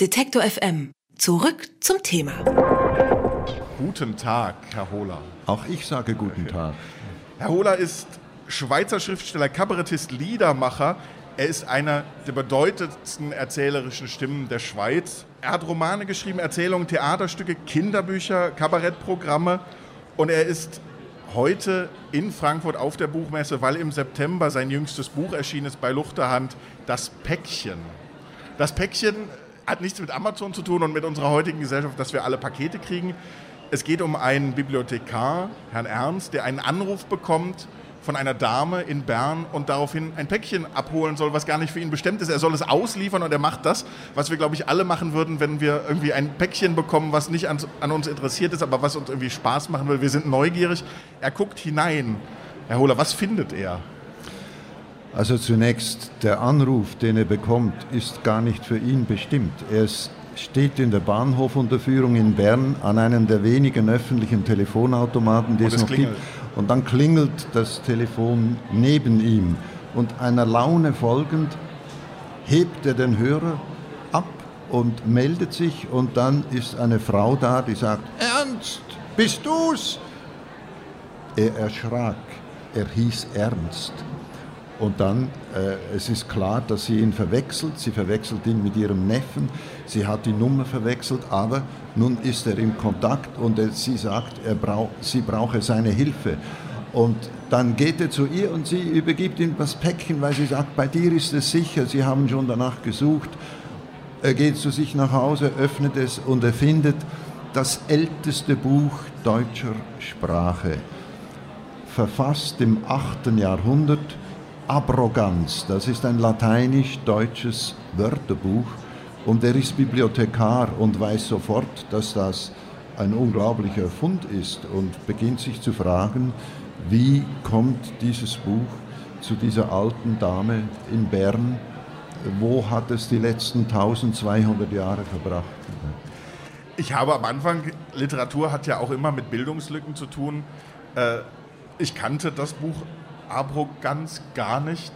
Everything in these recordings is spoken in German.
Detektor FM. Zurück zum Thema. Guten Tag, Herr Hohler. Auch ich sage guten Tag. Herr Hohler ist Schweizer Schriftsteller, Kabarettist, Liedermacher. Er ist einer der bedeutendsten erzählerischen Stimmen der Schweiz. Er hat Romane geschrieben, Erzählungen, Theaterstücke, Kinderbücher, Kabarettprogramme. Und er ist heute in Frankfurt auf der Buchmesse, weil im September sein jüngstes Buch erschienen ist bei Luchterhand, Das Päckchen. Das Päckchen hat nichts mit Amazon zu tun und mit unserer heutigen Gesellschaft, dass wir alle Pakete kriegen. Es geht um einen Bibliothekar, Herrn Ernst, der einen Anruf bekommt von einer Dame in Bern und daraufhin ein Päckchen abholen soll, was gar nicht für ihn bestimmt ist. Er soll es ausliefern und er macht das, was wir, glaube ich, alle machen würden, wenn wir irgendwie ein Päckchen bekommen, was nicht an, an uns interessiert ist, aber was uns irgendwie Spaß machen will. Wir sind neugierig. Er guckt hinein. Herr Hohler, was findet er? Also zunächst, der Anruf, den er bekommt, ist gar nicht für ihn bestimmt. Er steht in der Bahnhofunterführung in Bern an einem der wenigen öffentlichen Telefonautomaten, die es, es noch klingelt. gibt und dann klingelt das Telefon neben ihm und einer Laune folgend hebt er den Hörer ab und meldet sich und dann ist eine Frau da, die sagt, Ernst, bist du's? Er erschrak, er hieß Ernst. Und dann, äh, es ist klar, dass sie ihn verwechselt. Sie verwechselt ihn mit ihrem Neffen. Sie hat die Nummer verwechselt, aber nun ist er im Kontakt und er, sie sagt, er brauch, sie brauche seine Hilfe. Und dann geht er zu ihr und sie übergibt ihm das Päckchen, weil sie sagt, bei dir ist es sicher, sie haben schon danach gesucht. Er geht zu sich nach Hause, öffnet es und er findet das älteste Buch deutscher Sprache, verfasst im 8. Jahrhundert Abroganz. Das ist ein lateinisch-deutsches Wörterbuch und er ist Bibliothekar und weiß sofort, dass das ein unglaublicher Fund ist und beginnt sich zu fragen, wie kommt dieses Buch zu dieser alten Dame in Bern? Wo hat es die letzten 1200 Jahre verbracht? Ich habe am Anfang, Literatur hat ja auch immer mit Bildungslücken zu tun. Äh, ich kannte das Buch Abro ganz gar nicht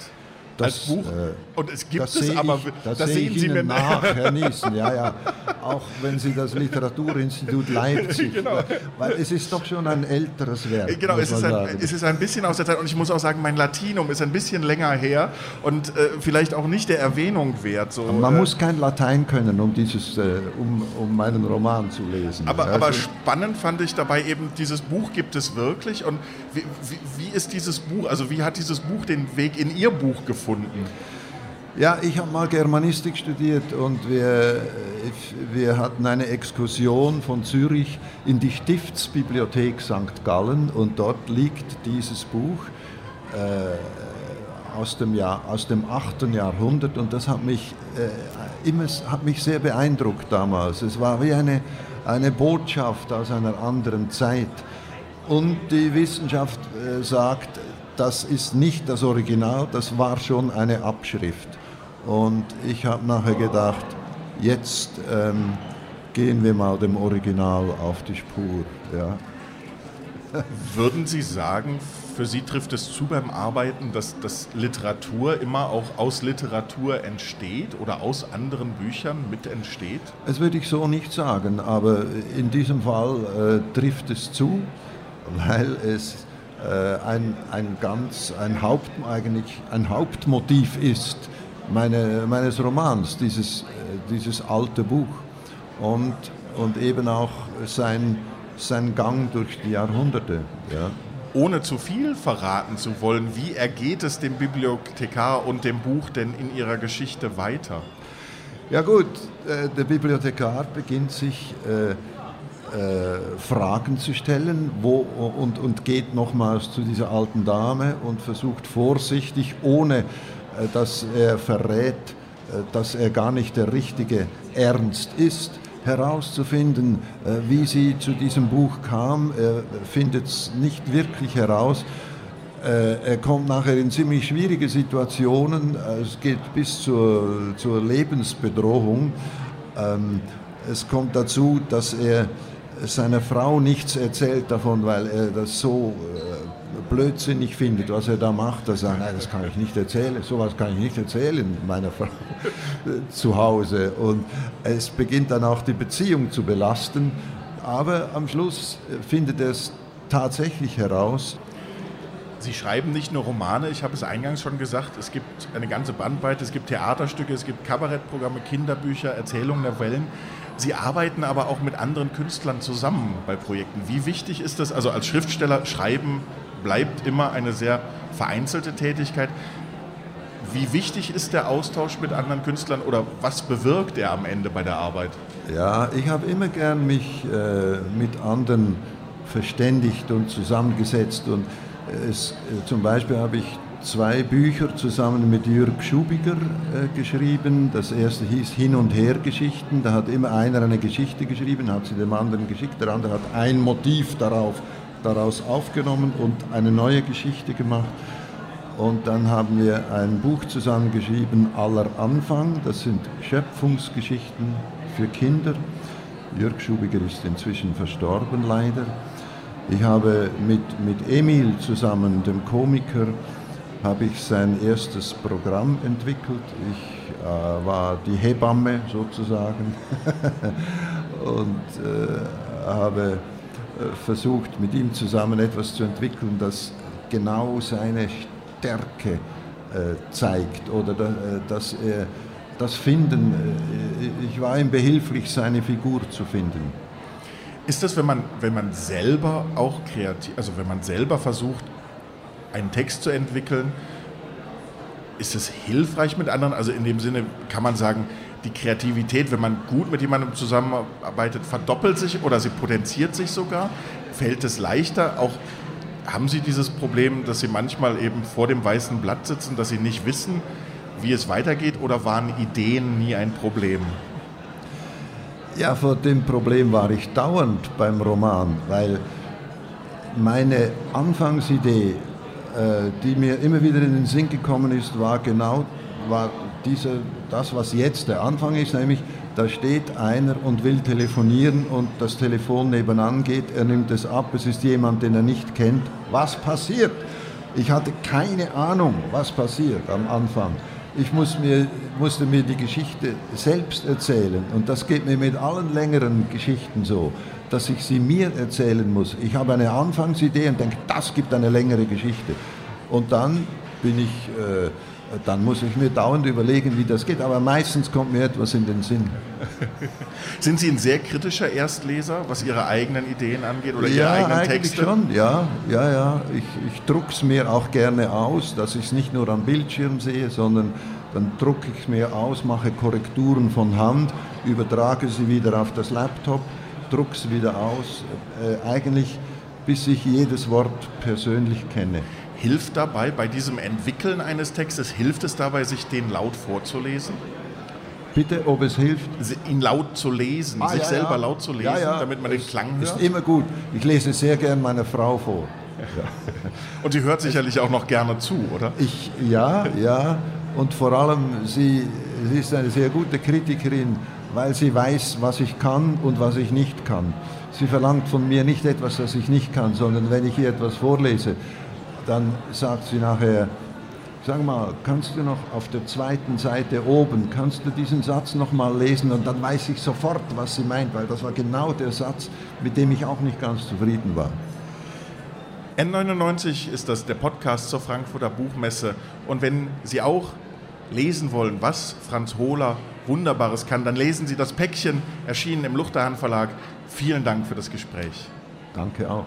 das, als Buch. Äh, und es gibt es, aber ich, das, das sehen Sie Ihnen mir nach, Herr Niesen. Ja, ja. Auch wenn Sie das Literaturinstitut Leipzig, genau. weil es ist doch schon ein älteres Werk. Genau, es ist, ein, es ist ein bisschen aus der Zeit und ich muss auch sagen, mein Latinum ist ein bisschen länger her und äh, vielleicht auch nicht der Erwähnung wert. So, man äh, muss kein Latein können, um, dieses, äh, um, um meinen Roman zu lesen. Aber, also, aber spannend fand ich dabei eben, dieses Buch gibt es wirklich und wie, wie, wie ist dieses Buch, also wie hat dieses Buch den Weg in Ihr Buch gefunden? Gefunden? Ja, ich habe mal Germanistik studiert und wir, wir hatten eine Exkursion von Zürich in die Stiftsbibliothek St. Gallen und dort liegt dieses Buch äh, aus, dem Jahr, aus dem 8. Jahrhundert und das hat mich, äh, immer, hat mich sehr beeindruckt damals. Es war wie eine, eine Botschaft aus einer anderen Zeit. Und die Wissenschaft äh, sagt, das ist nicht das Original, das war schon eine Abschrift. Und ich habe nachher gedacht, jetzt ähm, gehen wir mal dem Original auf die Spur. Ja. Würden Sie sagen, für Sie trifft es zu beim Arbeiten, dass, dass Literatur immer auch aus Literatur entsteht oder aus anderen Büchern mit entsteht? Das würde ich so nicht sagen, aber in diesem Fall äh, trifft es zu, weil es ein, ein ganz, ein, Haupt, eigentlich ein Hauptmotiv ist meine, meines Romans, dieses, äh, dieses alte Buch und, und eben auch sein, sein Gang durch die Jahrhunderte. Ja. Ohne zu viel verraten zu wollen, wie ergeht es dem Bibliothekar und dem Buch denn in ihrer Geschichte weiter? Ja gut, äh, der Bibliothekar beginnt sich äh, Fragen zu stellen wo, und, und geht nochmals zu dieser alten Dame und versucht vorsichtig, ohne äh, dass er verrät, äh, dass er gar nicht der richtige Ernst ist, herauszufinden, äh, wie sie zu diesem Buch kam. Er findet es nicht wirklich heraus. Äh, er kommt nachher in ziemlich schwierige Situationen. Es geht bis zur, zur Lebensbedrohung. Ähm, es kommt dazu, dass er seiner Frau nichts erzählt davon, weil er das so äh, blödsinnig findet, was er da macht, er sagt, nein, das kann ich nicht erzählen, sowas kann ich nicht erzählen meiner Frau zu Hause. Und es beginnt dann auch die Beziehung zu belasten, aber am Schluss findet er es tatsächlich heraus. Sie schreiben nicht nur Romane, ich habe es eingangs schon gesagt, es gibt eine ganze Bandbreite, es gibt Theaterstücke, es gibt Kabarettprogramme, Kinderbücher, Erzählungen, Novellen. Sie arbeiten aber auch mit anderen Künstlern zusammen bei Projekten. Wie wichtig ist das? Also als Schriftsteller schreiben bleibt immer eine sehr vereinzelte Tätigkeit. Wie wichtig ist der Austausch mit anderen Künstlern oder was bewirkt er am Ende bei der Arbeit? Ja, ich habe immer gern mich äh, mit anderen verständigt und zusammengesetzt und es, äh, zum Beispiel habe ich zwei Bücher zusammen mit Jürg Schubiger äh, geschrieben. Das erste hieß Hin und Her Geschichten. Da hat immer einer eine Geschichte geschrieben, hat sie dem anderen geschickt. Der andere hat ein Motiv darauf, daraus aufgenommen und eine neue Geschichte gemacht. Und dann haben wir ein Buch zusammengeschrieben, Aller Anfang. Das sind Schöpfungsgeschichten für Kinder. Jörg Schubiger ist inzwischen verstorben, leider. Ich habe mit, mit Emil zusammen, dem Komiker, habe ich sein erstes Programm entwickelt. Ich äh, war die Hebamme sozusagen und äh, habe äh, versucht, mit ihm zusammen etwas zu entwickeln, das genau seine Stärke äh, zeigt oder da, äh, dass er das Finden, äh, ich war ihm behilflich, seine Figur zu finden. Ist das, wenn man, wenn man selber auch kreativ, also wenn man selber versucht, einen Text zu entwickeln, ist es hilfreich mit anderen? Also in dem Sinne kann man sagen, die Kreativität, wenn man gut mit jemandem zusammenarbeitet, verdoppelt sich oder sie potenziert sich sogar. Fällt es leichter? Auch haben Sie dieses Problem, dass Sie manchmal eben vor dem weißen Blatt sitzen, dass Sie nicht wissen, wie es weitergeht oder waren Ideen nie ein Problem? Ja, vor dem Problem war ich dauernd beim Roman, weil meine Anfangsidee, äh, die mir immer wieder in den Sinn gekommen ist, war genau war diese, das, was jetzt der Anfang ist, nämlich da steht einer und will telefonieren und das Telefon nebenan geht, er nimmt es ab, es ist jemand, den er nicht kennt. Was passiert? Ich hatte keine Ahnung, was passiert am Anfang ich muss mir, musste mir die Geschichte selbst erzählen. Und das geht mir mit allen längeren Geschichten so, dass ich sie mir erzählen muss. Ich habe eine Anfangsidee und denke, das gibt eine längere Geschichte. Und dann bin ich, äh, dann muss ich mir dauernd überlegen, wie das geht. Aber meistens kommt mir etwas in den Sinn. Sind Sie ein sehr kritischer Erstleser, was Ihre eigenen Ideen angeht oder Ihre ja, eigenen eigentlich Texte? schon, ja, ja, ja. Ich, ich drucke es mir auch gerne aus, dass ich es nicht nur am Bildschirm sehe, sondern dann drucke ich es mir aus, mache Korrekturen von Hand, übertrage sie wieder auf das Laptop, drucke sie wieder aus. Äh, eigentlich bis ich jedes Wort persönlich kenne. Hilft dabei, bei diesem Entwickeln eines Textes, hilft es dabei, sich den laut vorzulesen? Bitte, ob es hilft? Ihn laut zu lesen, ah, sich ja, selber ja. laut zu lesen, ja, damit man den Klang hört? Ist immer gut. Ich lese sehr gern meiner Frau vor. Und sie hört sicherlich auch noch gerne zu, oder? Ich, ja, ja. Und vor allem, sie, sie ist eine sehr gute Kritikerin, weil sie weiß, was ich kann und was ich nicht kann. Sie verlangt von mir nicht etwas, das ich nicht kann, sondern wenn ich ihr etwas vorlese, dann sagt sie nachher, Sag mal, kannst du noch auf der zweiten Seite oben, kannst du diesen Satz noch mal lesen und dann weiß ich sofort, was sie meint, weil das war genau der Satz, mit dem ich auch nicht ganz zufrieden war. N99 ist das der Podcast zur Frankfurter Buchmesse und wenn Sie auch lesen wollen, was Franz Hohler Wunderbares kann, dann lesen Sie das Päckchen, erschienen im Luchterhand Verlag. Vielen Dank für das Gespräch. Danke auch.